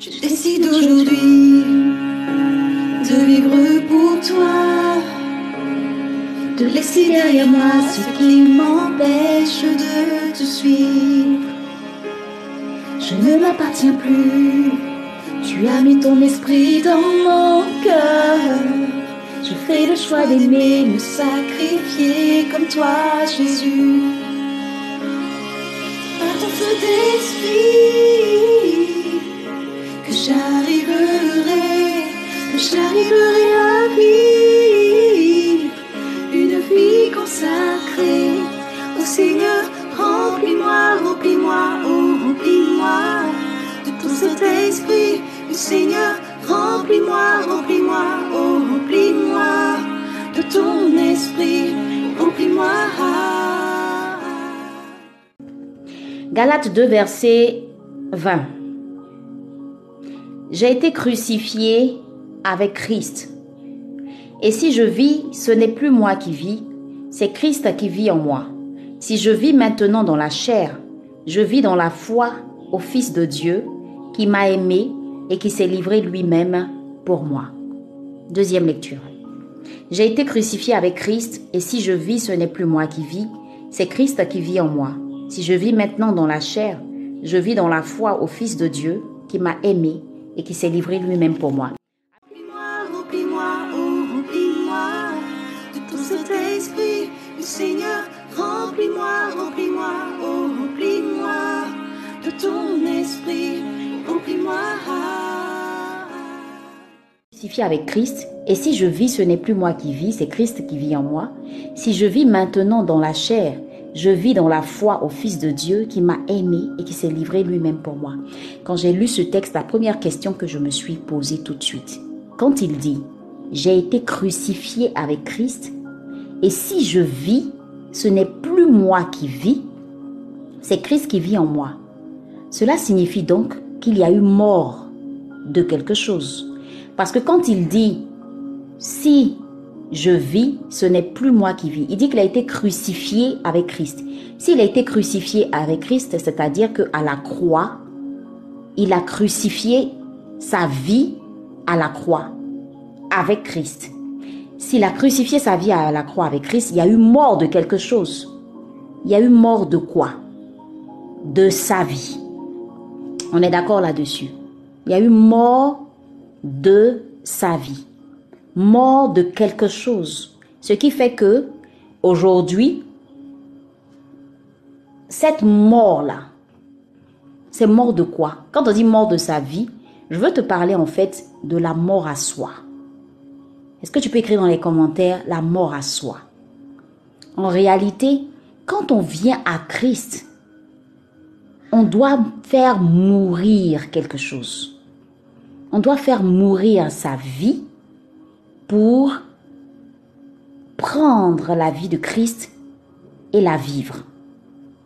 Je décide aujourd'hui de vivre pour toi, de laisser derrière moi ce qui m'empêche de te suivre. Je ne m'appartiens plus, tu as mis ton esprit dans mon cœur. Je fais le choix d'aimer, me sacrifier comme toi, Jésus. D'esprit, j'arriverai, j'arriverai à vivre une vie consacrée au Seigneur. Remplis-moi, remplis-moi, oh remplis-moi de ton Saint-Esprit, le Seigneur. Remplis-moi, remplis-moi, oh remplis-moi de ton esprit, remplis-moi. Galates 2, verset 20. J'ai été crucifié avec Christ. Et si je vis, ce n'est plus moi qui vis, c'est Christ qui vit en moi. Si je vis maintenant dans la chair, je vis dans la foi au Fils de Dieu qui m'a aimé et qui s'est livré lui-même pour moi. Deuxième lecture. J'ai été crucifié avec Christ et si je vis, ce n'est plus moi qui vis, c'est Christ qui vit en moi. Si je vis maintenant dans la chair, je vis dans la foi au Fils de Dieu qui m'a aimé et qui s'est livré lui-même pour moi. Remplis-moi, remplis-moi, oh Seigneur. Remplis-moi, remplis-moi, oh remplis-moi de ton esprit, remplis-moi. Avec Christ, et si je vis, ce n'est plus moi qui vis, c'est Christ qui vit en moi. Si je vis maintenant dans la chair, je vis dans la foi au Fils de Dieu qui m'a aimé et qui s'est livré lui-même pour moi. Quand j'ai lu ce texte, la première question que je me suis posée tout de suite, quand il dit, j'ai été crucifié avec Christ, et si je vis, ce n'est plus moi qui vis, c'est Christ qui vit en moi. Cela signifie donc qu'il y a eu mort de quelque chose. Parce que quand il dit, si je vis, ce n'est plus moi qui vis. Il dit qu'il a été crucifié avec Christ. S'il a été crucifié avec Christ, c'est-à-dire qu'à la croix, il a crucifié sa vie à la croix avec Christ. S'il a crucifié sa vie à la croix avec Christ, il y a eu mort de quelque chose. Il y a eu mort de quoi? De sa vie. On est d'accord là-dessus. Il y a eu mort de sa vie. Mort de quelque chose. Ce qui fait que, aujourd'hui, cette mort-là, c'est mort de quoi? Quand on dit mort de sa vie, je veux te parler en fait de la mort à soi. Est-ce que tu peux écrire dans les commentaires la mort à soi? En réalité, quand on vient à Christ, on doit faire mourir quelque chose. On doit faire mourir sa vie pour prendre la vie de Christ et la vivre.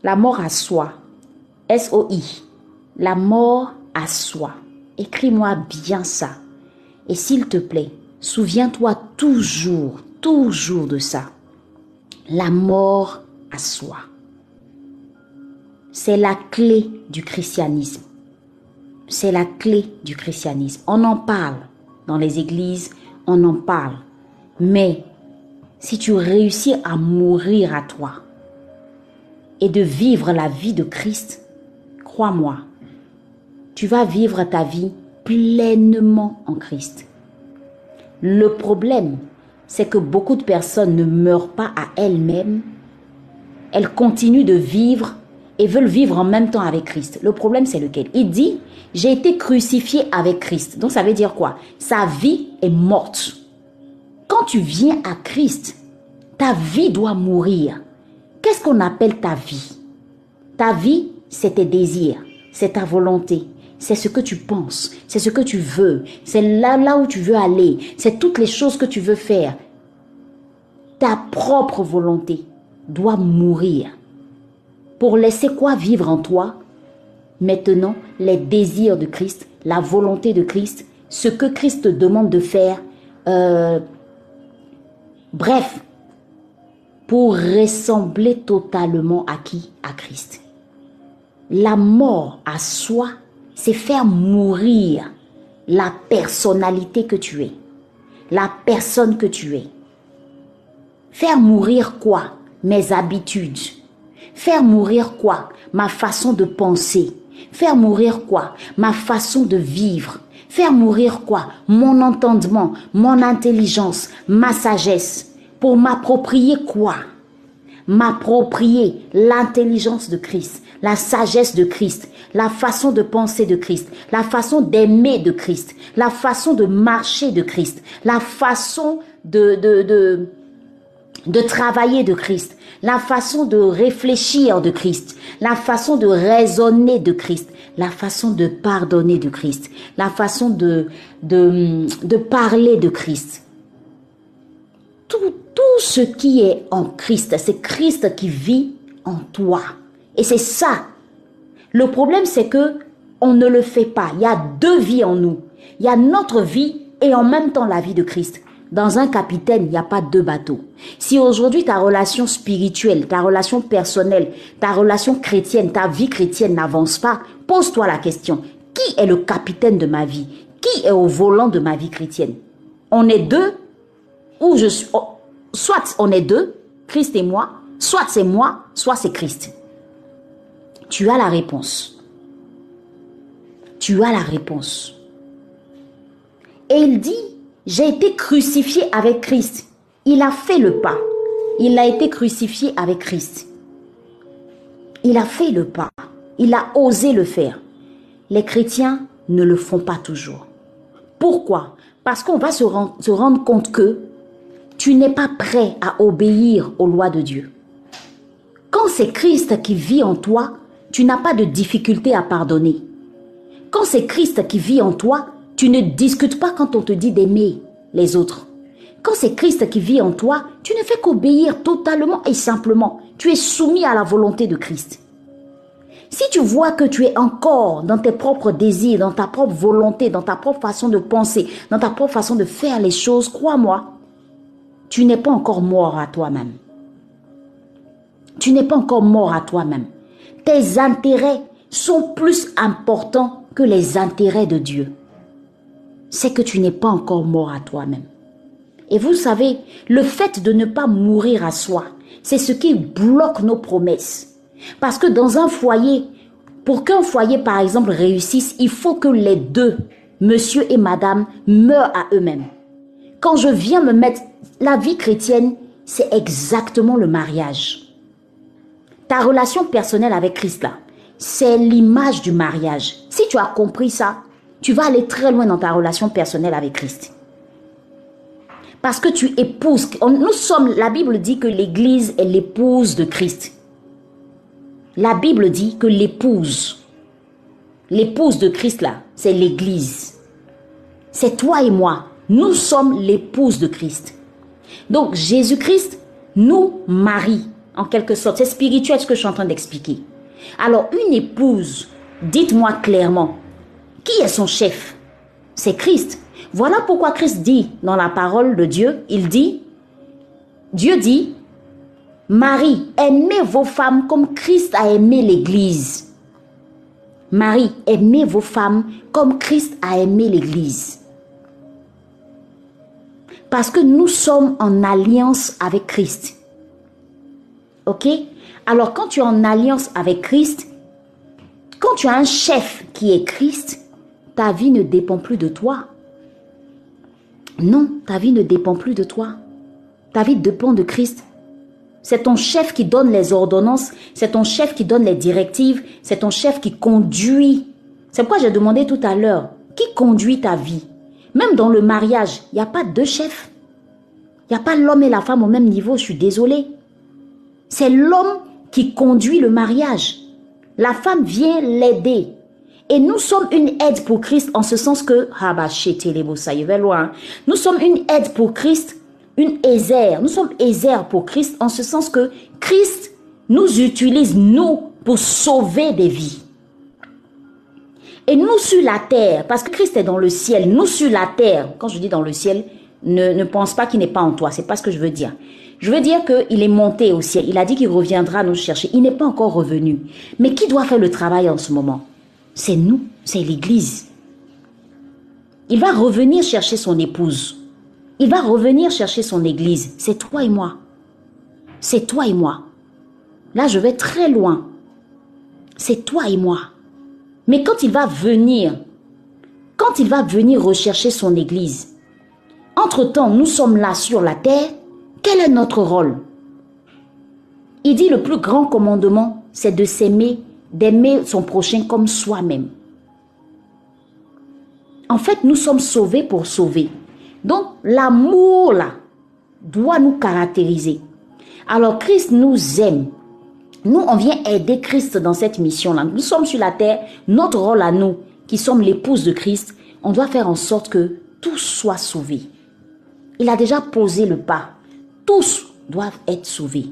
La mort à soi. S-O-I. La mort à soi. Écris-moi bien ça. Et s'il te plaît, souviens-toi toujours, toujours de ça. La mort à soi. C'est la clé du christianisme. C'est la clé du christianisme. On en parle dans les églises, on en parle. Mais si tu réussis à mourir à toi et de vivre la vie de Christ, crois-moi, tu vas vivre ta vie pleinement en Christ. Le problème, c'est que beaucoup de personnes ne meurent pas à elles-mêmes. Elles continuent de vivre et veulent vivre en même temps avec Christ. Le problème, c'est lequel? Il dit, j'ai été crucifié avec Christ. Donc ça veut dire quoi? Sa vie est morte. Quand tu viens à Christ, ta vie doit mourir. Qu'est-ce qu'on appelle ta vie? Ta vie, c'est tes désirs, c'est ta volonté, c'est ce que tu penses, c'est ce que tu veux, c'est là, là où tu veux aller, c'est toutes les choses que tu veux faire. Ta propre volonté doit mourir pour laisser quoi vivre en toi? Maintenant, les désirs de Christ, la volonté de Christ, ce que Christ te demande de faire, euh, bref, pour ressembler totalement à qui? À Christ. La mort à soi c'est faire mourir la personnalité que tu es, la personne que tu es. Faire mourir quoi? Mes habitudes. Faire mourir quoi? Ma façon de penser. Faire mourir quoi? Ma façon de vivre. Faire mourir quoi? Mon entendement, mon intelligence, ma sagesse. Pour m'approprier quoi? M'approprier l'intelligence de Christ, la sagesse de Christ, la façon de penser de Christ, la façon d'aimer de Christ, la façon de marcher de Christ, la façon de, de, de travailler de Christ, la façon de réfléchir de Christ, la façon de raisonner de Christ, la façon de pardonner de Christ, la façon de, de, de parler de Christ. Tout, tout ce qui est en Christ, c'est Christ qui vit en toi. Et c'est ça. Le problème, c'est que on ne le fait pas. Il y a deux vies en nous. Il y a notre vie et en même temps la vie de Christ. Dans un capitaine, il n'y a pas deux bateaux. Si aujourd'hui ta relation spirituelle, ta relation personnelle, ta relation chrétienne, ta vie chrétienne n'avance pas, pose-toi la question, qui est le capitaine de ma vie? Qui est au volant de ma vie chrétienne? On est deux ou je suis... Oh, soit on est deux, Christ et moi, soit c'est moi, soit c'est Christ. Tu as la réponse. Tu as la réponse. Et il dit, j'ai été crucifié avec Christ. Il a fait le pas. Il a été crucifié avec Christ. Il a fait le pas. Il a osé le faire. Les chrétiens ne le font pas toujours. Pourquoi? Parce qu'on va se, rendre compte que tu n'es pas prêt à obéir aux lois de Dieu. Quand c'est Christ qui vit en toi, tu n'as pas de difficulté à pardonner. Quand c'est Christ qui vit en toi, tu ne discutes pas quand on te dit d'aimer les autres. Quand c'est Christ qui vit en toi, tu ne fais qu'obéir totalement et simplement. Tu es soumis à la volonté de Christ. Si tu vois que tu es encore dans tes propres désirs, dans ta propre volonté, dans ta propre façon de penser, dans ta propre façon de faire les choses, crois-moi, tu n'es pas encore mort à toi-même. Tu n'es pas encore mort à toi-même. Tes intérêts sont plus importants que les intérêts de Dieu c'est que tu n'es pas encore mort à toi-même. Et vous savez, le fait de ne pas mourir à soi, c'est ce qui bloque nos promesses. Parce que dans un foyer, pour qu'un foyer, par exemple, réussisse, il faut que les deux, monsieur et madame, meurent à eux-mêmes. Quand je viens me mettre la vie chrétienne, c'est exactement le mariage. Ta relation personnelle avec Christ, là, c'est l'image du mariage. Si tu as compris ça, tu vas aller très loin dans ta relation personnelle avec Christ. Parce que tu épouses. Nous sommes, la Bible dit que l'Église est l'épouse de Christ. La Bible dit que l'épouse, l'épouse de Christ là, c'est l'Église. C'est toi et moi. Nous sommes l'épouse de Christ. Donc Jésus-Christ nous marie, en quelque sorte. C'est spirituel ce que je suis en train d'expliquer. Alors une épouse, dites-moi clairement, qui est son chef? C'est Christ. Voilà pourquoi Christ dit dans la parole de Dieu, il dit, Dieu dit, Marie, aimez vos femmes comme Christ a aimé l'Église. Marie, aimez vos femmes comme Christ a aimé l'Église. Parce que nous sommes en alliance avec Christ. Ok? Alors quand tu es en alliance avec Christ, quand tu as un chef qui est Christ, ta vie ne dépend plus de toi. Non, ta vie ne dépend plus de toi. Ta vie dépend de Christ. C'est ton chef qui donne les ordonnances, c'est ton chef qui donne les directives, c'est ton chef qui conduit. C'est pourquoi j'ai demandé tout à l'heure, qui conduit ta vie? Même dans le mariage, il n'y a pas deux chefs. Il n'y a pas l'homme et la femme au même niveau, je suis désolée. C'est l'homme qui conduit le mariage. La femme vient l'aider. Et nous sommes une aide pour Christ en ce sens que. Nous sommes une aide pour Christ, une aisère. Nous sommes aisère pour Christ en ce sens que Christ nous utilise, nous, pour sauver des vies. Et nous sur la terre, parce que Christ est dans le ciel, nous sur la terre, quand je dis dans le ciel, ne, ne pense pas qu'il n'est pas en toi, c'est pas ce que je veux dire. Je veux dire qu'il est monté au ciel, il a dit qu'il reviendra nous chercher, il n'est pas encore revenu. Mais qui doit faire le travail en ce moment? C'est nous, c'est l'Église. Il va revenir chercher son épouse. Il va revenir chercher son Église. C'est toi et moi. C'est toi et moi. Là, je vais très loin. C'est toi et moi. Mais quand il va venir, quand il va venir rechercher son Église, entre-temps, nous sommes là sur la terre, quel est notre rôle? Il dit le plus grand commandement, c'est de s'aimer, d'aimer son prochain comme soi-même. En fait, nous sommes sauvés pour sauver. Donc, l'amour, là, doit nous caractériser. Alors, Christ nous aime. Nous, on vient aider Christ dans cette mission-là. Nous sommes sur la terre. Notre rôle à nous, qui sommes l'épouse de Christ, on doit faire en sorte que tous soient sauvés. Il a déjà posé le pas. Tous doivent être sauvés.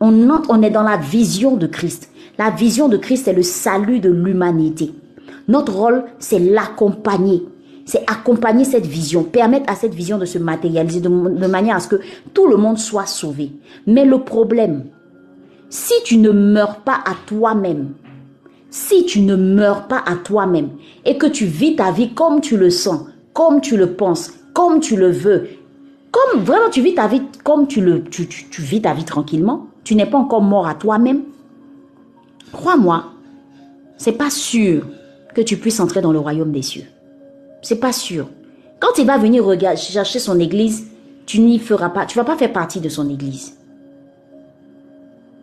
On, on est dans la vision de Christ. La vision de Christ est le salut de l'humanité. Notre rôle, c'est l'accompagner. C'est accompagner cette vision, permettre à cette vision de se matérialiser de, manière à ce que tout le monde soit sauvé. Mais le problème, si tu ne meurs pas à toi-même, si tu ne meurs pas à toi-même et que tu vis ta vie comme tu le sens, comme tu le penses, comme tu le veux, comme vraiment tu vis ta vie comme tu le tu, vis ta vie tranquillement, tu n'es pas encore mort à toi-même. Crois-moi, c'est pas sûr que tu puisses entrer dans le royaume des cieux. C'est pas sûr. Quand il va venir chercher son église, tu n'y feras pas, tu vas pas faire partie de son église.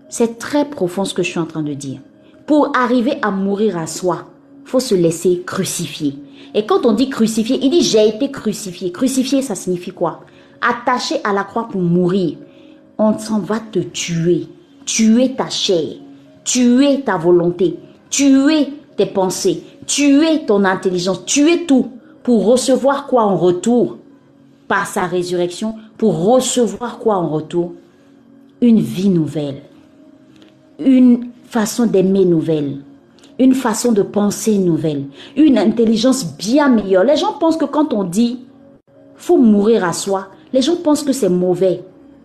C'est très profond ce que je suis en train de dire. Pour arriver à mourir à soi, faut se laisser crucifier. Et quand on dit crucifier, il dit j'ai été crucifié. Crucifié, ça signifie quoi? Attaché à la croix pour mourir. On s'en va te tuer. Tuer ta chair. Tuer ta volonté. Tuer tes pensées. Tuer ton intelligence. Tuer tout pour recevoir quoi en retour? Par sa résurrection, pour recevoir quoi en retour? Une vie nouvelle, une façon d'aimer nouvelle, une façon de penser nouvelle, une intelligence bien meilleure. Les gens pensent que quand on dit faut mourir à soi, les gens pensent que c'est mauvais.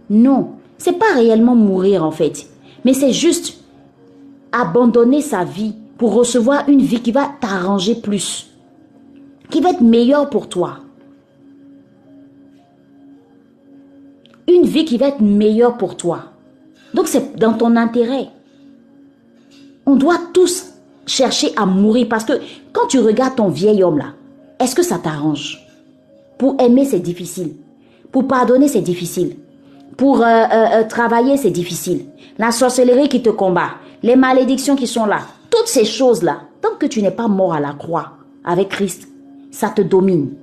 Non, c'est pas réellement mourir en fait, mais c'est juste abandonner sa vie pour recevoir une vie qui va t'arranger plus qui va être meilleure pour toi. Une vie qui va être meilleure pour toi. Donc c'est dans ton intérêt. On doit tous chercher à mourir parce que quand tu regardes ton vieil homme là, est-ce que ça t'arrange Pour aimer, c'est difficile. Pour pardonner, c'est difficile. Pour euh, euh, euh, travailler, c'est difficile. La sorcellerie qui te combat, les malédictions qui sont là, toutes ces choses-là, tant que tu n'es pas mort à la croix avec Christ, ça te domine.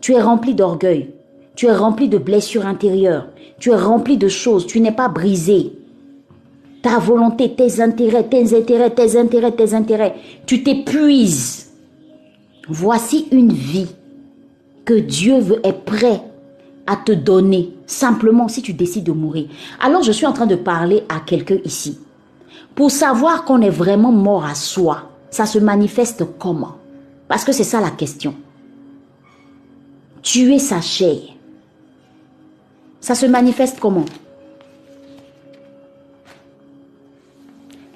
Tu es rempli d'orgueil, tu es rempli de blessures intérieures, tu es rempli de choses, tu n'es pas brisé. Ta volonté, tes intérêts, tes intérêts, tes intérêts, tes intérêts, tu t'épuises. Voici une vie que Dieu veut, est prêt à te donner, simplement si tu décides de mourir. Alors je suis en train de parler à quelqu'un ici. Pour savoir qu'on est vraiment mort à soi, ça se manifeste comment? Parce que c'est ça la question. Tuer sa chair. Ça se manifeste comment?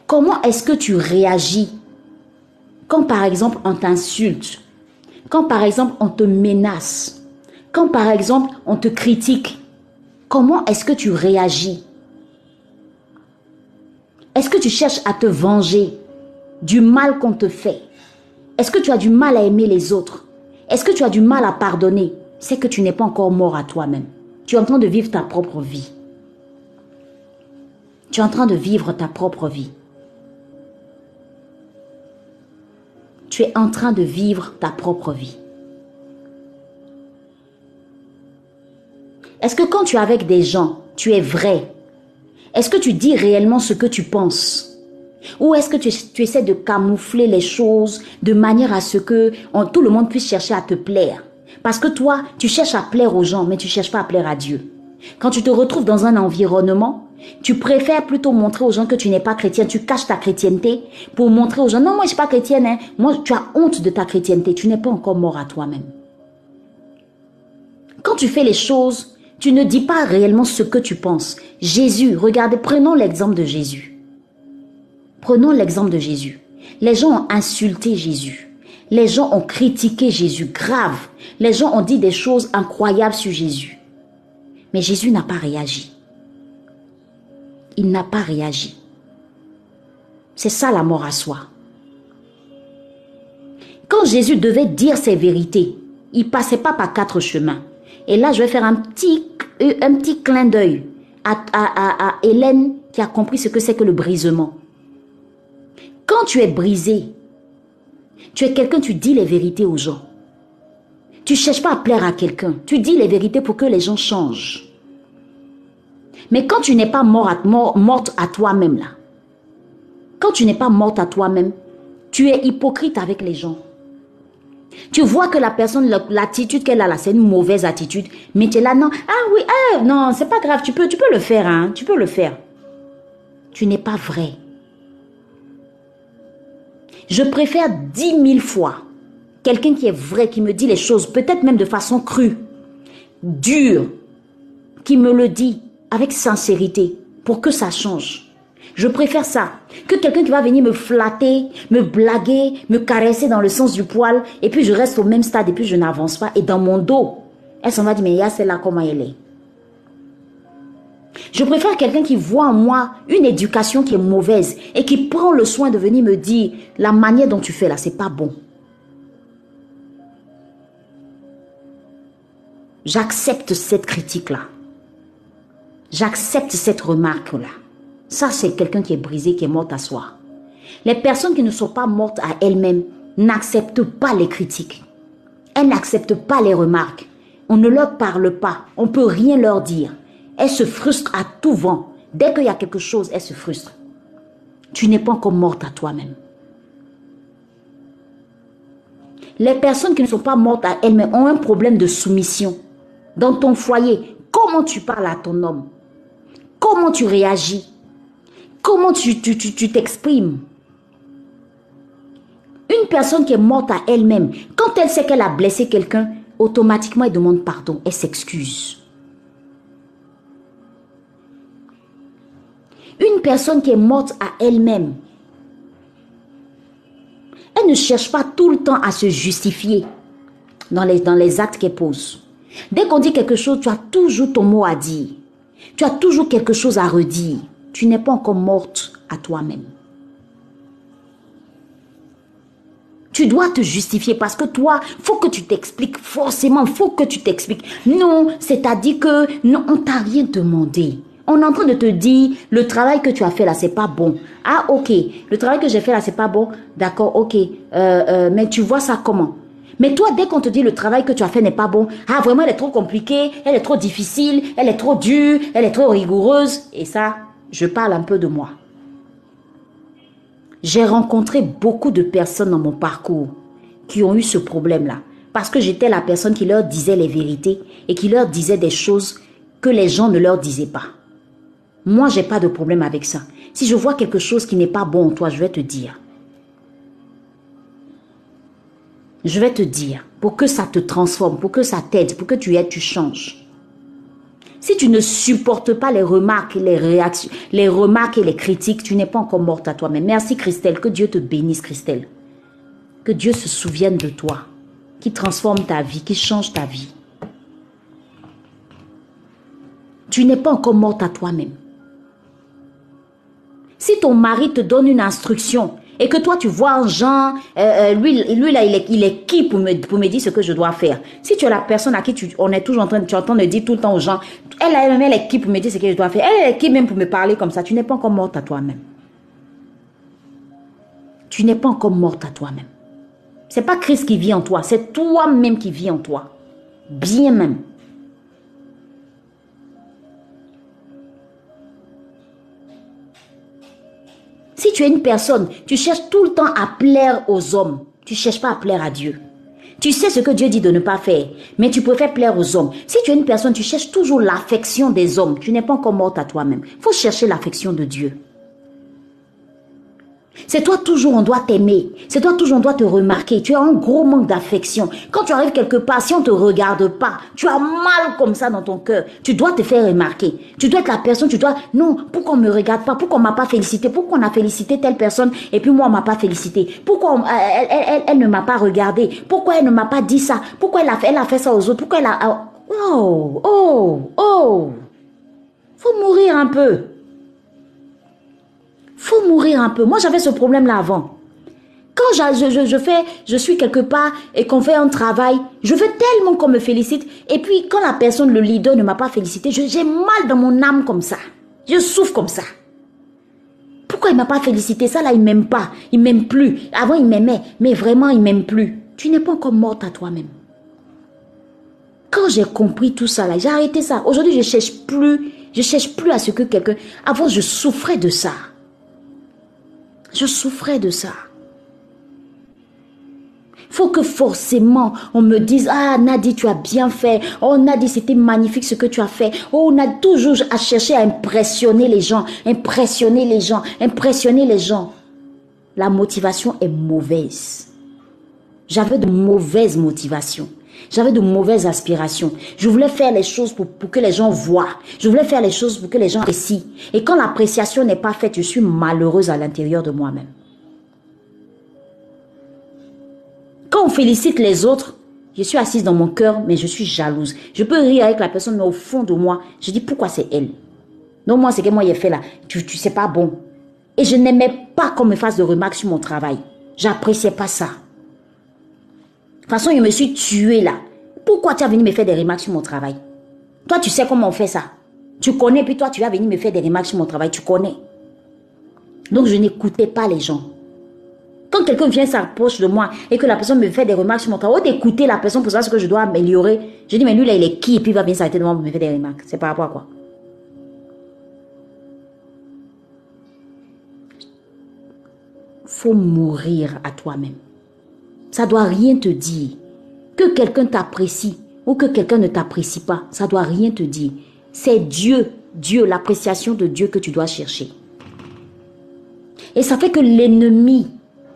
Comment est-ce que tu réagis quand par exemple on t'insulte? Quand par exemple on te menace? Quand par exemple on te critique Comment est-ce que tu réagis? Est-ce que tu cherches à te venger du mal qu'on te fait? Est-ce que tu as du mal à aimer les autres? Est-ce que tu as du mal à pardonner? C'est que tu n'es pas encore mort à toi-même. Tu es en train de vivre ta propre vie. Tu es en train de vivre ta propre vie. Tu es en train de vivre ta propre vie. Est-ce que quand tu es avec des gens, tu es vrai? Est-ce que tu dis réellement ce que tu penses? Ou est-ce que tu, essaies de camoufler les choses de manière à ce que tout le monde puisse chercher à te plaire? Parce que toi, tu cherches à plaire aux gens, mais tu cherches pas à plaire à Dieu. Quand tu te retrouves dans un environnement, tu préfères plutôt montrer aux gens que tu n'es pas chrétien. Tu caches ta chrétienté pour montrer aux gens, non, moi je suis pas chrétienne. Hein. Moi, tu as honte de ta chrétienté. Tu n'es pas encore mort à toi-même. Quand tu fais les choses, tu ne dis pas réellement ce que tu penses. Jésus, regardez, prenons l'exemple de Jésus. Prenons l'exemple de Jésus. Les gens ont insulté Jésus. Les gens ont critiqué Jésus grave. Les gens ont dit des choses incroyables sur Jésus. Mais Jésus n'a pas réagi. Il n'a pas réagi. C'est ça la mort à soi. Quand Jésus devait dire ses vérités, il passait pas par quatre chemins. Et là, je vais faire un petit, un petit clin d'œil à, Hélène qui a compris ce que c'est que le brisement. Quand tu es brisé, tu es quelqu'un, tu dis les vérités aux gens. Tu cherches pas à plaire à quelqu'un. Tu dis les vérités pour que les gens changent. Mais quand tu n'es pas morte à toi-même, là, quand tu n'es pas morte à toi-même, tu es hypocrite avec les gens. Tu vois que la personne, l'attitude qu'elle a là, c'est une mauvaise attitude. Mais tu es là, non, ah oui, ah, non, c'est pas grave, tu peux, tu peux le faire, hein, tu peux le faire. Tu n'es pas vrai. Je préfère dix mille fois quelqu'un qui est vrai, qui me dit les choses, peut-être même de façon crue, dure, qui me le dit avec sincérité pour que ça change. Je préfère ça que quelqu'un qui va venir me flatter, me blaguer, me caresser dans le sens du poil et puis je reste au même stade et puis je n'avance pas et dans mon dos, elle s'en va dire mais il y a celle-là comment elle est? Je préfère quelqu'un qui voit en moi une éducation qui est mauvaise et qui prend le soin de venir me dire la manière dont tu fais là, c'est pas bon. J'accepte cette critique-là. J'accepte cette remarque-là. Ça, c'est quelqu'un qui est brisé, qui est mort à soi. Les personnes qui ne sont pas mortes à elles-mêmes n'acceptent pas les critiques. Elles n'acceptent pas les remarques. On ne leur parle pas. On ne peut rien leur dire. Elles se frustrent à tout vent. Dès qu'il y a quelque chose, elles se frustrent. Tu n'es pas encore morte à toi-même. Les personnes qui ne sont pas mortes à elles-mêmes ont un problème de soumission. Dans ton foyer, comment tu parles à ton homme? Comment tu réagis? Comment tu t'exprimes? Une personne qui est morte à elle-même, quand elle sait qu'elle a blessé quelqu'un, automatiquement elle demande pardon, elle s'excuse. Une personne qui est morte à elle-même, elle ne cherche pas tout le temps à se justifier dans les, dans les actes qu'elle pose. Dès qu'on dit quelque chose, tu as toujours ton mot à dire. Tu as toujours quelque chose à redire. Tu n'es pas encore morte à toi-même. Tu dois te justifier parce que toi, faut que tu t'expliques forcément, faut que tu t'expliques. Non, c'est-à-dire que non, on t'a rien demandé. On est en train de te dire, le travail que tu as fait là, c'est pas bon. Ah, ok, le travail que j'ai fait là, c'est pas bon. D'accord, ok. Euh, euh, mais tu vois ça comment? Mais toi, dès qu'on te dit le travail que tu as fait n'est pas bon, ah vraiment, elle est trop compliquée, elle est trop difficile, elle est trop dure, elle est trop rigoureuse. Et ça, je parle un peu de moi. J'ai rencontré beaucoup de personnes dans mon parcours qui ont eu ce problème-là. Parce que j'étais la personne qui leur disait les vérités et qui leur disait des choses que les gens ne leur disaient pas. Moi, j'ai pas de problème avec ça. Si je vois quelque chose qui n'est pas bon en toi, je vais te dire. je vais te dire, pour que ça te transforme, pour que ça t'aide, pour que tu aides, tu changes. Si tu ne supportes pas les remarques, les réactions, les remarques et les critiques, tu n'es pas encore morte à toi-même. Merci Christelle, que Dieu te bénisse Christelle. Que Dieu se souvienne de toi, qui transforme ta vie, qui change ta vie. Tu n'es pas encore morte à toi-même. Si ton mari te donne une instruction et que toi tu vois Jean, euh, euh, lui, lui là, il est, il qui pour me, pour me dire ce que je dois faire? Si tu es la personne à qui tu, on est toujours en train, tu entends de dire tout le temps aux gens, elle, elle, elle est qui pour me dire ce que je dois faire? Elle est qui même pour me parler comme ça? Tu n'es pas encore morte à toi-même. Tu n'es pas encore morte à toi-même. C'est pas Christ qui vit en toi, c'est toi-même qui vit en toi. Bien même. Si tu es une personne, tu cherches tout le temps à plaire aux hommes. Tu cherches pas à plaire à Dieu. Tu sais ce que Dieu dit de ne pas faire, mais tu préfères plaire aux hommes. Si tu es une personne, tu cherches toujours l'affection des hommes. Tu n'es pas encore morte à toi-même. Faut chercher l'affection de Dieu. C'est toi toujours on doit t'aimer. C'est toi toujours on doit te remarquer. Tu as un gros manque d'affection. Quand tu arrives quelque part, si on te regarde pas, tu as mal comme ça dans ton cœur. Tu dois te faire remarquer. Tu dois être la personne, tu dois, non, pourquoi on me regarde pas? Pourquoi on m'a pas félicité? Pourquoi on a félicité telle personne et puis moi on m'a pas félicité? Pourquoi elle, elle, elle, ne m'a pas regardé? Pourquoi elle ne m'a pas dit ça? Pourquoi elle a fait, elle a fait ça aux autres? Pourquoi elle a, oh, oh, oh. Faut mourir un peu faut mourir un peu. Moi, j'avais ce problème-là avant. Quand je, fais, je suis quelque part et qu'on fait un travail, je veux tellement qu'on me félicite. Et puis, quand la personne, le leader, ne m'a pas félicité, j'ai mal dans mon âme comme ça. Je souffre comme ça. Pourquoi il m'a pas félicité? Ça, là, il m'aime pas. Il m'aime plus. Avant, il m'aimait. Mais vraiment, il m'aime plus. Tu n'es pas encore morte à toi-même. Quand j'ai compris tout ça, là, j'ai arrêté ça. Aujourd'hui, je cherche plus. Je cherche plus à ce que quelqu'un. Avant, je souffrais de ça. Je souffrais de ça. Faut que forcément on me dise ah Nadi tu as bien fait. Oh Nadi c'était magnifique ce que tu as fait. Oh on a toujours à chercher à impressionner les gens impressionner les gens impressionner les gens. La motivation est mauvaise. J'avais de mauvaises motivations j'avais de mauvaises aspirations. Je voulais faire les choses pour, pour, que les gens voient. Je voulais faire les choses pour que les gens apprécient. Et quand l'appréciation n'est pas faite, je suis malheureuse à l'intérieur de moi-même. Quand on félicite les autres, je suis assise dans mon cœur, mais je suis jalouse. Je peux rire avec la personne, mais au fond de moi, je dis pourquoi c'est elle? Non, moi, c'est que moi, j'ai fait là. Tu, tu sais pas bon. Et je n'aimais pas qu'on me fasse de remarques sur mon travail. J'appréciais pas ça. Toute façon, je me suis tué là. Pourquoi tu as venu me faire des remarques sur mon travail? Toi, tu sais comment on fait ça. Tu connais, puis toi, tu vas venir me faire des remarques sur mon travail. Tu connais. Donc, je n'écoutais pas les gens. Quand quelqu'un vient s'approche de moi et que la personne me fait des remarques sur mon travail, d'écouter la personne pour savoir ce que je dois améliorer, je dis, mais lui, là, il est qui? Et puis, il va venir s'arrêter devant moi pour me faire des remarques. C'est par rapport à quoi? Faut mourir à toi-même. Ça doit rien te dire. Que quelqu'un t'apprécie ou que quelqu'un ne t'apprécie pas, ça doit rien te dire. C'est Dieu, Dieu, l'appréciation de Dieu que tu dois chercher. Et ça fait que l'ennemi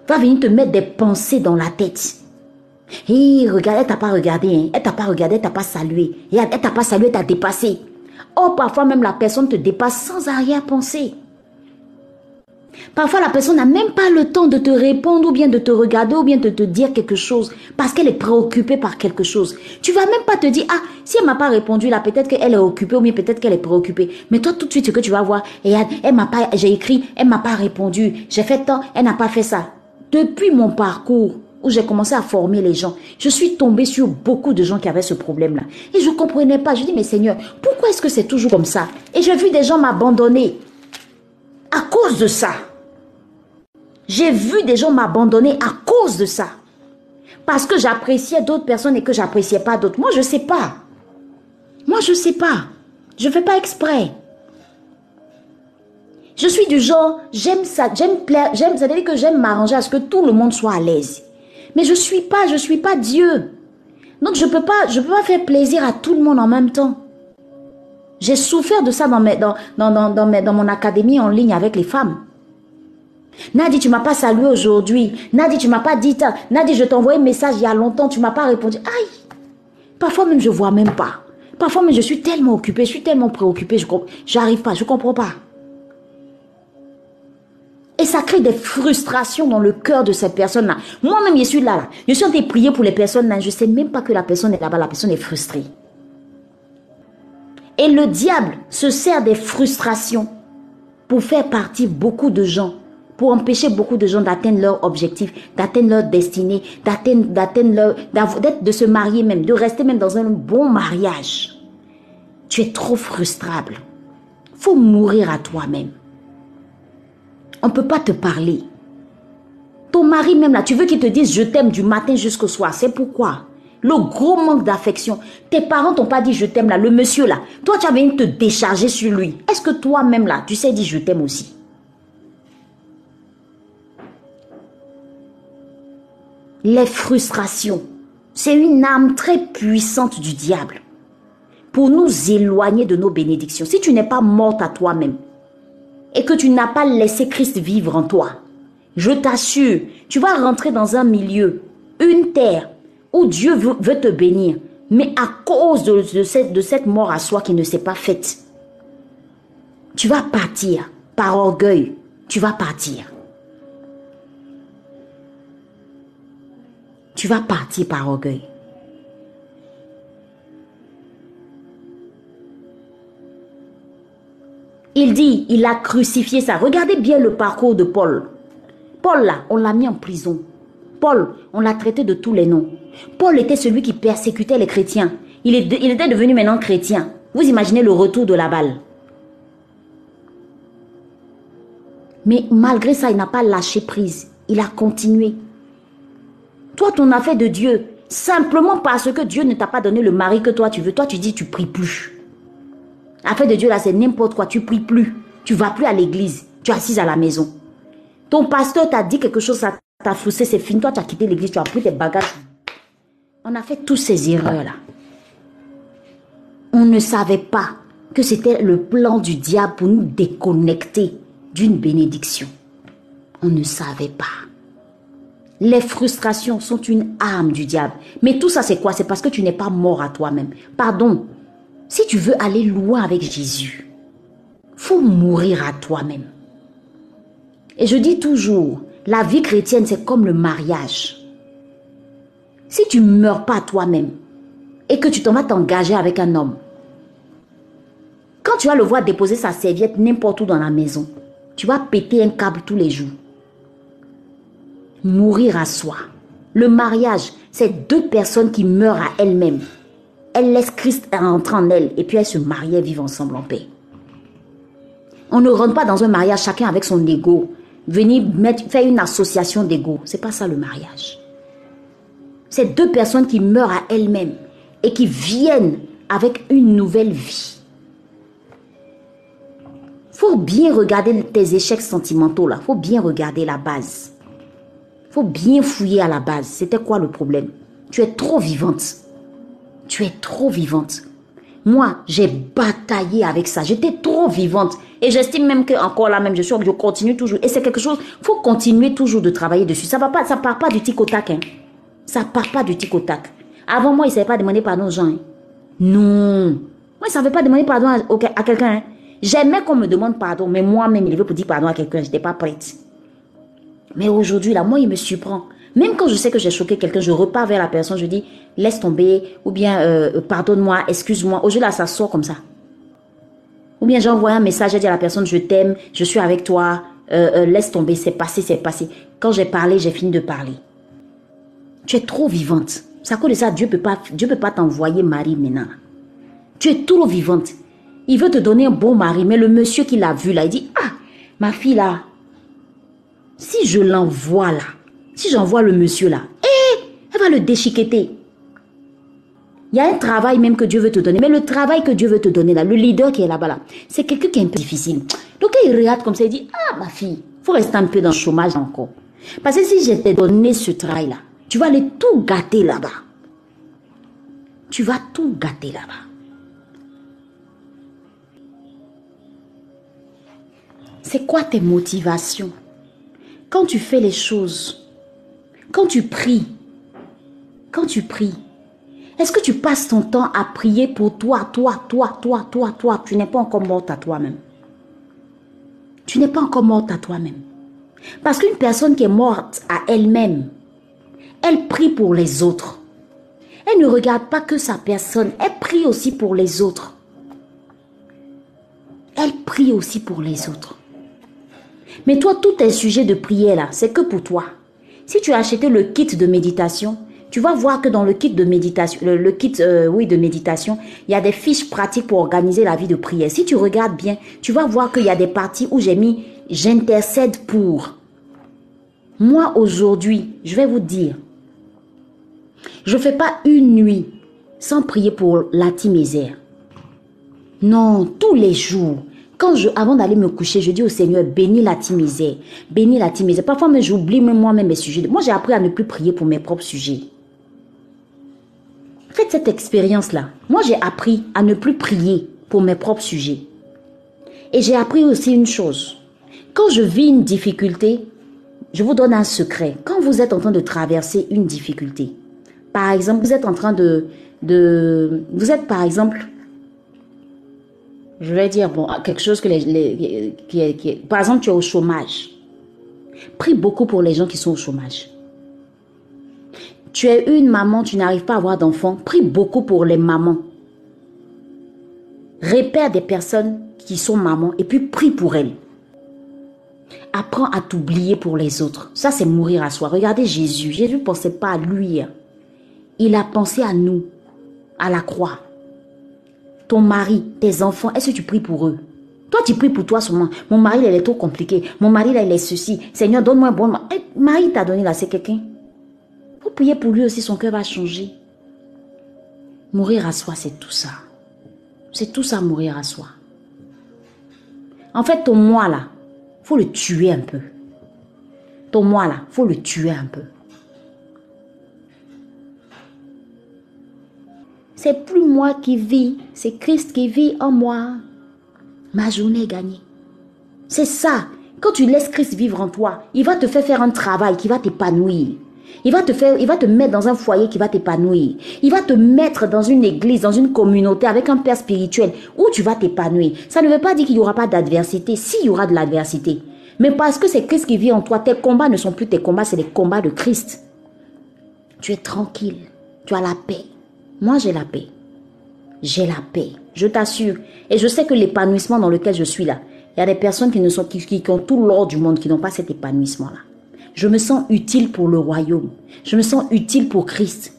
va venir te mettre des pensées dans la tête. Et regarde, elle t'a pas regardé, hein. elle t'a pas regardé, elle t'a pas salué. Elle t'a pas salué, elle t'a dépassé. Oh, parfois même la personne te dépasse sans arrière-pensée. Parfois, la personne n'a même pas le temps de te répondre ou bien de te regarder ou bien de te dire quelque chose parce qu'elle est préoccupée par quelque chose. Tu vas même pas te dire, ah, si elle m'a pas répondu là, peut-être qu'elle est occupée ou bien peut-être qu'elle est préoccupée. Mais toi, tout de suite, ce que tu vas voir, elle m'a pas, j'ai écrit, elle m'a pas répondu. J'ai fait tant, elle n'a pas fait ça. Depuis mon parcours, où j'ai commencé à former les gens, je suis tombée sur beaucoup de gens qui avaient ce problème-là. Et je comprenais pas. Je dis, mais Seigneur, pourquoi est-ce que c'est toujours comme ça? Et j'ai vu des gens m'abandonner à cause de ça. J'ai vu des gens m'abandonner à cause de ça. Parce que j'appréciais d'autres personnes et que j'appréciais pas d'autres. Moi, je sais pas. Moi, je sais pas. Je fais pas exprès. Je suis du genre, j'aime ça, j'aime plaire, j'aime, ça veut dire que j'aime m'arranger à ce que tout le monde soit à l'aise. Mais je suis pas, je suis pas Dieu. Donc je peux peux pas faire plaisir à tout le monde en même temps. J'ai souffert de ça dans, mes, dans, dans, dans, dans, dans mon académie en ligne avec les femmes. Nadi, tu m'as pas salué aujourd'hui. Nadi, tu m'as pas dit. Nadi, je t'ai envoyé un message il y a longtemps, tu m'as pas répondu. Aïe. Parfois même je vois même pas. Parfois même je suis tellement occupée, je suis tellement préoccupée, je j'arrive pas, je comprends pas. Et ça crée des frustrations dans le cœur de cette personne-là. Moi-même, je suis là, là. Je suis en train de prier pour les personnes là. Je sais même pas que la personne est là-bas. La personne est frustrée. Et le diable se sert des frustrations pour faire partir beaucoup de gens pour empêcher beaucoup de gens d'atteindre leur objectif, d'atteindre leur destinée, d'atteindre, d'atteindre leur, d'être, de se marier même, de rester même dans un bon mariage. Tu es trop frustrable. Faut mourir à toi-même. On ne peut pas te parler. Ton mari même là, tu veux qu'il te dise je t'aime du matin jusqu'au soir. C'est pourquoi? Le gros manque d'affection. Tes parents t'ont pas dit je t'aime là, le monsieur là. Toi, tu as venu te décharger sur lui. Est-ce que toi-même là, tu sais dire je t'aime aussi? Les frustrations. C'est une âme très puissante du diable pour nous éloigner de nos bénédictions. Si tu n'es pas morte à toi-même et que tu n'as pas laissé Christ vivre en toi, Je t'assure, tu vas rentrer dans un milieu, une terre, où Dieu veut, te bénir. Mais à cause de, cette, de cette mort à soi qui ne s'est pas faite, tu vas partir par orgueil. Tu vas partir. Tu vas partir par orgueil. Il dit, il a crucifié ça. Regardez bien le parcours de Paul. Paul, là, on l'a mis en prison. Paul, on l'a traité de tous les noms. Paul était celui qui persécutait les chrétiens. Il, il était devenu maintenant chrétien. Vous imaginez le retour de la balle. Mais malgré ça, il n'a pas lâché prise. Il a continué. Toi, ton affaire de Dieu, simplement parce que Dieu ne t'a pas donné le mari que toi tu veux, toi tu dis tu pries plus. Affaire de Dieu, là, c'est n'importe quoi. Tu pries plus. Tu vas plus à l'église. Tu es assise à la maison. Ton pasteur t'a dit quelque chose, ça t'a foussé, c'est fini. Toi, tu as quitté l'église, tu as pris tes bagages. On a fait toutes ces erreurs-là. On ne savait pas que c'était le plan du diable pour nous déconnecter d'une bénédiction. On ne savait pas. Les frustrations sont une arme du diable. Mais tout ça, c'est quoi? C'est parce que tu n'es pas mort à toi-même. Pardon, si tu veux aller loin avec Jésus, faut mourir à toi-même. Et je dis toujours, la vie chrétienne, c'est comme le mariage. Si tu ne meurs pas à toi-même et que tu t'en vas t'engager avec un homme, quand tu vas le voir déposer sa serviette n'importe où dans la maison, tu vas péter un câble tous les jours. Mourir à soi. Le mariage, c'est deux personnes qui meurent à elles-mêmes elle laisse Christ entrer en elle et puis elles se marient et vivent ensemble en paix. On ne rentre pas dans un mariage chacun avec son ego. Venir faire une association d'ego. C'est pas ça le mariage. C'est deux personnes qui meurent à elles-mêmes et qui viennent avec une nouvelle vie. Faut bien regarder tes échecs sentimentaux là. Faut bien regarder la base. Faut bien fouiller à la base. C'était quoi le problème? Tu es trop vivante. Tu es trop vivante. Moi, j'ai bataillé avec ça. J'étais trop vivante. Et j'estime même que encore là même, je suis, je continue toujours. Et c'est quelque chose, faut continuer toujours de travailler dessus. Ça va pas, ça part pas du tic au tac, hein. Ça part pas du tic au tac. Avant moi, il savait pas demander pardon aux gens, hein. Non. Moi, il savait pas demander pardon à, quelqu'un, hein. J'aimais qu'on me demande pardon, mais moi-même, il veut pour dire pardon à quelqu'un, j'étais pas prête. Mais aujourd'hui, là, moi, il me surprend. Même quand je sais que j'ai choqué quelqu'un, je repars vers la personne, je dis laisse tomber, ou bien euh, pardonne-moi, excuse-moi. Aujourd'hui, là, ça sort comme ça. Ou bien j'envoie un message, je dis à la personne je t'aime, je suis avec toi, euh, euh, laisse tomber, c'est passé, c'est passé. Quand j'ai parlé, j'ai fini de parler. Tu es trop vivante. Ça cause de ça, Dieu peut pas, Dieu peut pas t'envoyer Marie maintenant. Tu es trop vivante. Il veut te donner un bon mari, mais le monsieur qui l'a vu là, il dit ah ma fille là, si je l'envoie là, si j'envoie le monsieur là, eh, elle va le déchiqueter. Il y a un travail même que Dieu veut te donner. Mais le travail que Dieu veut te donner là, le leader qui est là-bas là, c'est quelqu'un qui est un peu difficile. Donc il regarde comme ça, il dit, ah ma fille, faut rester un peu dans le chômage encore. Parce que si je t'ai donné ce travail là, tu vas aller tout gâter là-bas. Tu vas tout gâter là-bas. C'est quoi tes motivations? Quand tu fais les choses, quand tu pries, quand tu pries, est-ce que tu passes ton temps à prier pour toi, toi, toi, toi, toi, toi? Tu n'es pas encore morte à toi-même. Tu n'es pas encore morte à toi-même. Parce qu'une personne qui est morte à elle-même, elle prie pour les autres. Elle ne regarde pas que sa personne, elle prie aussi pour les autres. Elle prie aussi pour les autres. Mais toi, tout est sujet de prière là, c'est que pour toi. Si tu as acheté le kit de méditation, tu vas voir que dans le kit de méditation, le, kit euh, oui de méditation, il y a des fiches pratiques pour organiser la vie de prière. Si tu regardes bien, tu vas voir qu'il y a des parties où j'ai mis j'intercède pour. Moi aujourd'hui, je vais vous dire, je fais pas une nuit sans prier pour la misère. Non, tous les jours. Quand je, avant d'aller me coucher, je dis au Seigneur, bénis la timidité, bénis la timidité. Parfois, j'oublie même moi-même mes sujets. Moi, j'ai appris à ne plus prier pour mes propres sujets. Faites cette expérience-là. Moi, j'ai appris à ne plus prier pour mes propres sujets. Et j'ai appris aussi une chose. Quand je vis une difficulté, je vous donne un secret. Quand vous êtes en train de traverser une difficulté, par exemple, vous êtes en train de... de vous êtes par exemple... Je vais dire, bon, quelque chose que les... qui, par exemple, tu es au chômage. Prie beaucoup pour les gens qui sont au chômage. Tu es une maman, tu n'arrives pas à avoir d'enfants. Prie beaucoup pour les mamans. Répère des personnes qui sont mamans et puis prie pour elles. Apprends à t'oublier pour les autres. Ça, c'est mourir à soi. Regardez Jésus. Jésus ne pensait pas à lui. Il a pensé à nous, à la croix. Ton mari, tes enfants, est-ce que tu pries pour eux? Toi, tu pries pour toi seulement. Mon mari, il est trop compliqué. Mon mari, là, il est ceci. Seigneur, donne-moi un bon mari. Eh, mari t'a donné là, c'est quelqu'un. Pour prier pour lui aussi, son cœur va changer. Mourir à soi, c'est tout ça. C'est tout ça, mourir à soi. En fait, ton moi là, faut le tuer un peu. Ton moi là, faut le tuer un peu. C'est plus moi qui vis, c'est Christ qui vit en moi. Ma journée est gagnée. C'est ça. Quand tu laisses Christ vivre en toi, il va te faire faire un travail qui va t'épanouir. Il va te faire, il va te mettre dans un foyer qui va t'épanouir. Il va te mettre dans une église, dans une communauté avec un père spirituel où tu vas t'épanouir. Ça ne veut pas dire qu'il n'y aura pas d'adversité. S'il y aura de l'adversité. Mais parce que c'est Christ qui vit en toi, tes combats ne sont plus tes combats, c'est les combats de Christ. Tu es tranquille. Tu as la paix. Moi, j'ai la paix. J'ai la paix. Je t'assure. Et je sais que l'épanouissement dans lequel je suis là, il y a des personnes qui, ne sont, qui, ont tout l'or du monde qui n'ont pas cet épanouissement-là. Je me sens utile pour le royaume. Je me sens utile pour Christ.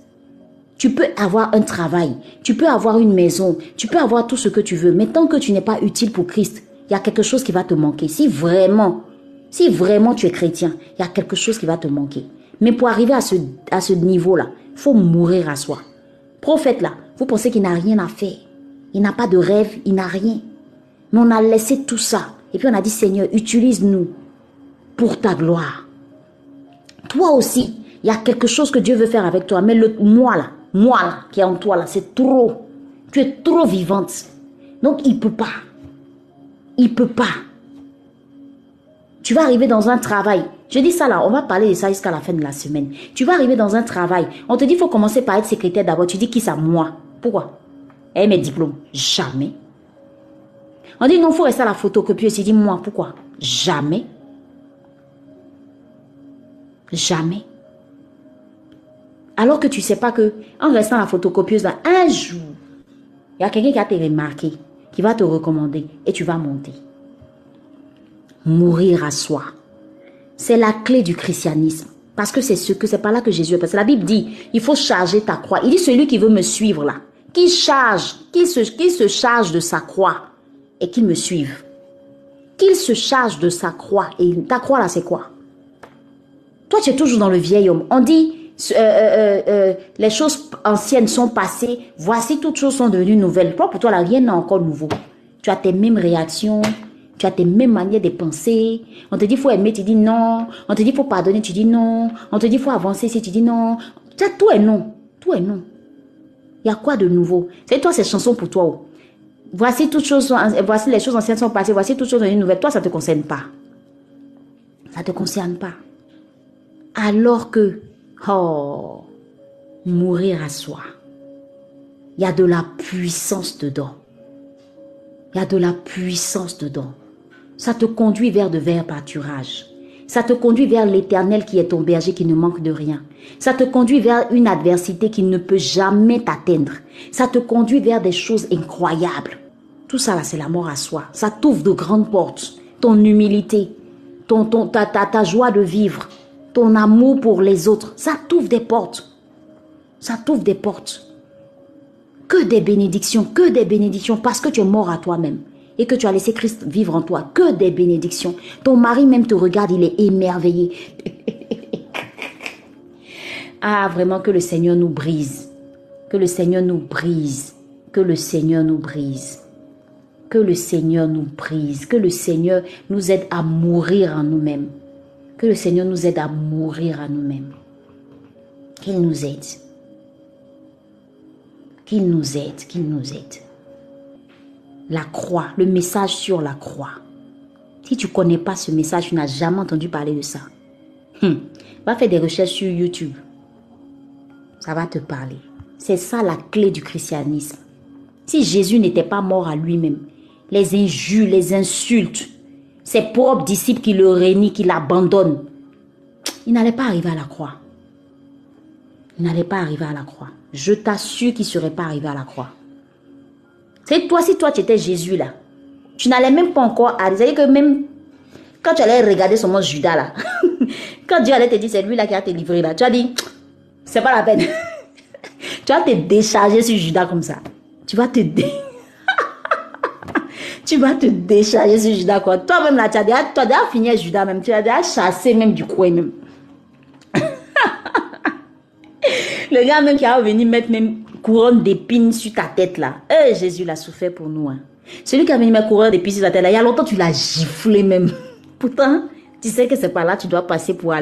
Tu peux avoir un travail, tu peux avoir une maison, tu peux avoir tout ce que tu veux, mais tant que tu n'es pas utile pour Christ, il y a quelque chose qui va te manquer. Si vraiment, si vraiment tu es chrétien, il y a quelque chose qui va te manquer. Mais pour arriver à ce, à ce niveau-là, il faut mourir à soi. Prophète là, vous pensez qu'il n'a rien à faire. Il n'a pas de rêve, il n'a rien. Mais on a laissé tout ça. Et puis on a dit, Seigneur, utilise-nous pour ta gloire. Toi aussi, il y a quelque chose que Dieu veut faire avec toi. Mais le moi là, moi là, qui est en toi là, c'est trop. Tu es trop vivante. Donc il ne peut pas. Il ne peut pas. Tu vas arriver dans un travail. Je dis ça là, on va parler de ça jusqu'à la fin de la semaine. Tu vas arriver dans un travail. On te dit, faut commencer par être secrétaire d'abord. Tu dis, qui ça Moi? Pourquoi? Eh, mes diplômes? Jamais. On dit, non, faut rester à la photocopieuse. Tu dis, moi. Pourquoi? Jamais. Jamais. Alors que tu sais pas que, en restant à la photocopieuse, un jour, il y a quelqu'un qui a te remarqué, qui va te recommander et tu vas monter. Mourir à soi. C'est la clé du christianisme. Parce que c'est ce que c'est pas là que Jésus est. Que la Bible dit, il faut charger ta croix. Il dit celui qui veut me suivre là, qui charge, qui se, qui se charge de sa croix et qu'il me suive. Qu'il se charge de sa croix. Et ta croix là, c'est quoi? Toi, tu es toujours dans le vieil homme. On dit, euh, euh, euh, les choses anciennes sont passées, voici toutes choses sont devenues nouvelles. Pour toi, là, rien n'est encore nouveau. Tu as tes mêmes réactions, tu as tes mêmes manières de penser. On te dit, faut aimer, tu dis non. On te dit, faut pardonner, tu dis non. On te dit, faut avancer, si tu dis non. Tout est non. Tout est non. Il y a quoi de nouveau? C'est toi, ces chansons pour toi. Oh. Voici toutes choses, voici les choses anciennes sont passées, voici toutes choses nouvelles. Toi, ça ne te concerne pas. Ça te concerne pas. Alors que, oh, mourir à soi, il y a de la puissance dedans. Il y a de la puissance dedans. Ça te conduit vers de verts pâturages. Ça te conduit vers l'éternel qui est ton berger qui ne manque de rien. Ça te conduit vers une adversité qui ne peut jamais t'atteindre. Ça te conduit vers des choses incroyables. Tout ça là, c'est la mort à soi. Ça t'ouvre de grandes portes. Ton humilité, ton, ton, ta, ta, ta joie de vivre, ton amour pour les autres, ça t'ouvre des portes. Ça t'ouvre des portes. Que des bénédictions, que des bénédictions, parce que tu es mort à toi-même et que tu as laissé Christ vivre en toi. Que des bénédictions. Ton mari même te regarde, il est émerveillé. ah, vraiment que le Seigneur nous brise. Que le Seigneur nous brise. Que le Seigneur nous brise. Que le Seigneur nous brise. Que le Seigneur nous aide à mourir en nous-mêmes. Que le Seigneur nous aide à mourir à nous-mêmes. Qu'il nous aide. Qu'il nous aide, qu'il nous aide. La croix, le message sur la croix. Si tu connais pas ce message, tu n'as jamais entendu parler de ça. Hum. Va faire des recherches sur YouTube. Ça va te parler. C'est ça la clé du christianisme. Si Jésus n'était pas mort à lui-même, les injures, les insultes, ses propres disciples qui le rénient, qui l'abandonnent, il n'allait pas arriver à la croix. Il n'allait pas arriver à la croix. Je t'assure qu'il ne serait pas arrivé à la croix. C'est toi, si toi tu étais Jésus là, tu n'allais même pas encore arriver. C'est-à-dire que même quand tu allais regarder nom Judas là, quand Dieu allait te dire c'est lui là qui a te livré là, tu as dit, c'est pas la peine. tu vas te décharger sur Judas comme ça. Tu vas te dé... tu vas te décharger sur Judas quoi. Toi-même là, tu as déjà, tu as déjà fini Judas même. Tu as déjà chassé même du coin même. Le gars même qui a venu mettre même couronne d'épines sur ta tête là. Eh, Jésus l'a souffert pour nous. Hein. Celui qui a venu mettre couronne d'épines sur ta tête là, il y a longtemps tu l'as giflé même. Pourtant, tu sais que c'est par là que tu dois passer pour,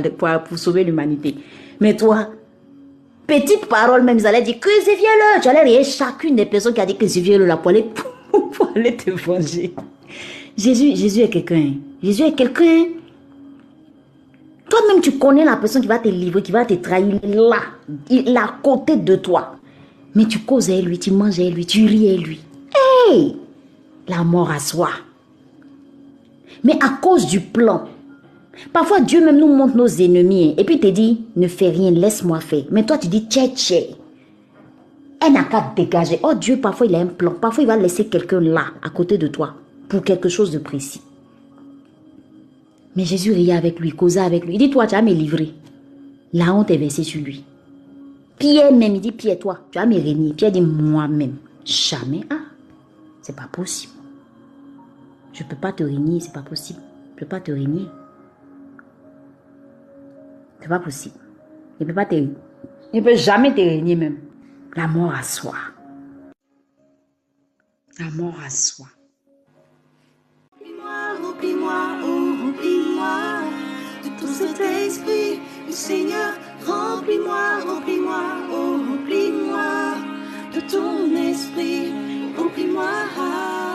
pour, sauver l'humanité. Mais toi, petite parole même, ils allaient dire crucifiez-le. Tu allais rien chacune des personnes qui a dit crucifiez-le là pour aller, pour aller te venger. Jésus, Jésus est quelqu'un. Jésus est quelqu'un. Toi-même, tu connais la personne qui va te livrer, qui va te trahir là. Il est à côté de toi. Mais tu causes avec lui, tu manges avec lui, tu ris avec lui. Hey! La mort à soi. Mais à cause du plan. Parfois, Dieu même nous montre nos ennemis. Et puis, te dit, ne fais rien, laisse-moi faire. Mais toi, tu dis, tchè, tchè. Elle n'a qu'à dégager. Oh, Dieu, parfois, il a un plan. Parfois, il va laisser quelqu'un là, à côté de toi, pour quelque chose de précis. Mais Jésus riait avec lui, causait avec lui. Il dit, toi, tu vas me livrer. La honte est versée sur lui. Pierre même, il dit, Pierre, toi, tu vas me régner. Pierre dit, moi-même. Jamais. Ah, c'est pas possible. Je ne peux pas te régner, c'est pas possible. Je ne peux pas te régner. C'est pas possible. Il ne peut pas te Il ne peut jamais te régner même. La mort à soi. La mort à soi. Remplis-moi, remplis-moi, oh remplis-moi de ton Saint-Esprit, le Seigneur. Remplis-moi, remplis-moi, oh, remplis-moi de ton esprit, remplis-moi. Ah.